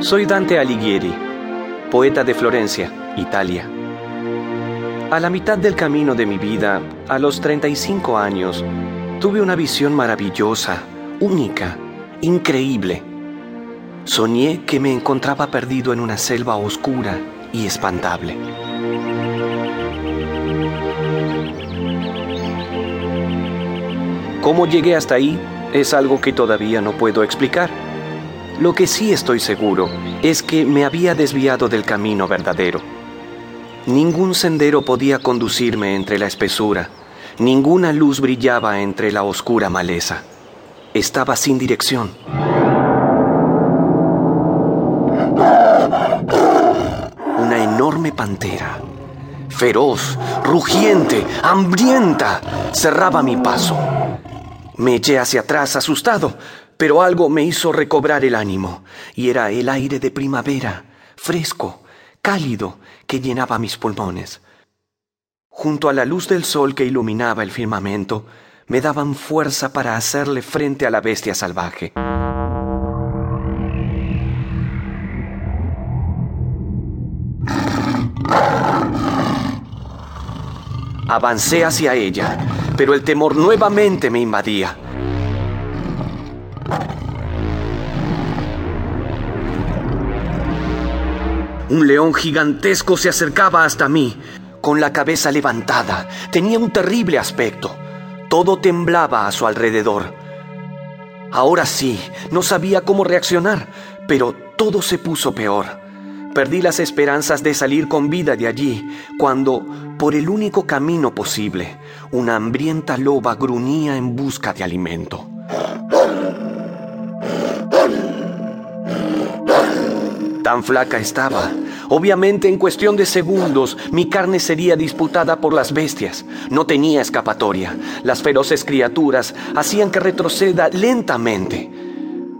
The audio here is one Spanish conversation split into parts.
Soy Dante Alighieri, poeta de Florencia, Italia. A la mitad del camino de mi vida, a los 35 años, tuve una visión maravillosa, única, increíble. Soñé que me encontraba perdido en una selva oscura y espantable. ¿Cómo llegué hasta ahí? Es algo que todavía no puedo explicar. Lo que sí estoy seguro es que me había desviado del camino verdadero. Ningún sendero podía conducirme entre la espesura, ninguna luz brillaba entre la oscura maleza. Estaba sin dirección. Una enorme pantera, feroz, rugiente, hambrienta, cerraba mi paso. Me eché hacia atrás asustado, pero algo me hizo recobrar el ánimo, y era el aire de primavera, fresco, cálido, que llenaba mis pulmones. Junto a la luz del sol que iluminaba el firmamento, me daban fuerza para hacerle frente a la bestia salvaje. Avancé hacia ella, pero el temor nuevamente me invadía. Un león gigantesco se acercaba hasta mí, con la cabeza levantada. Tenía un terrible aspecto. Todo temblaba a su alrededor. Ahora sí, no sabía cómo reaccionar, pero todo se puso peor. Perdí las esperanzas de salir con vida de allí, cuando, por el único camino posible, una hambrienta loba gruñía en busca de alimento. Tan flaca estaba. Obviamente en cuestión de segundos mi carne sería disputada por las bestias. No tenía escapatoria. Las feroces criaturas hacían que retroceda lentamente.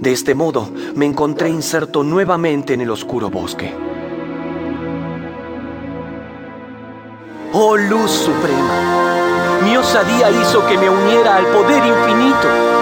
De este modo me encontré inserto nuevamente en el oscuro bosque. Oh luz suprema, mi osadía hizo que me uniera al poder infinito.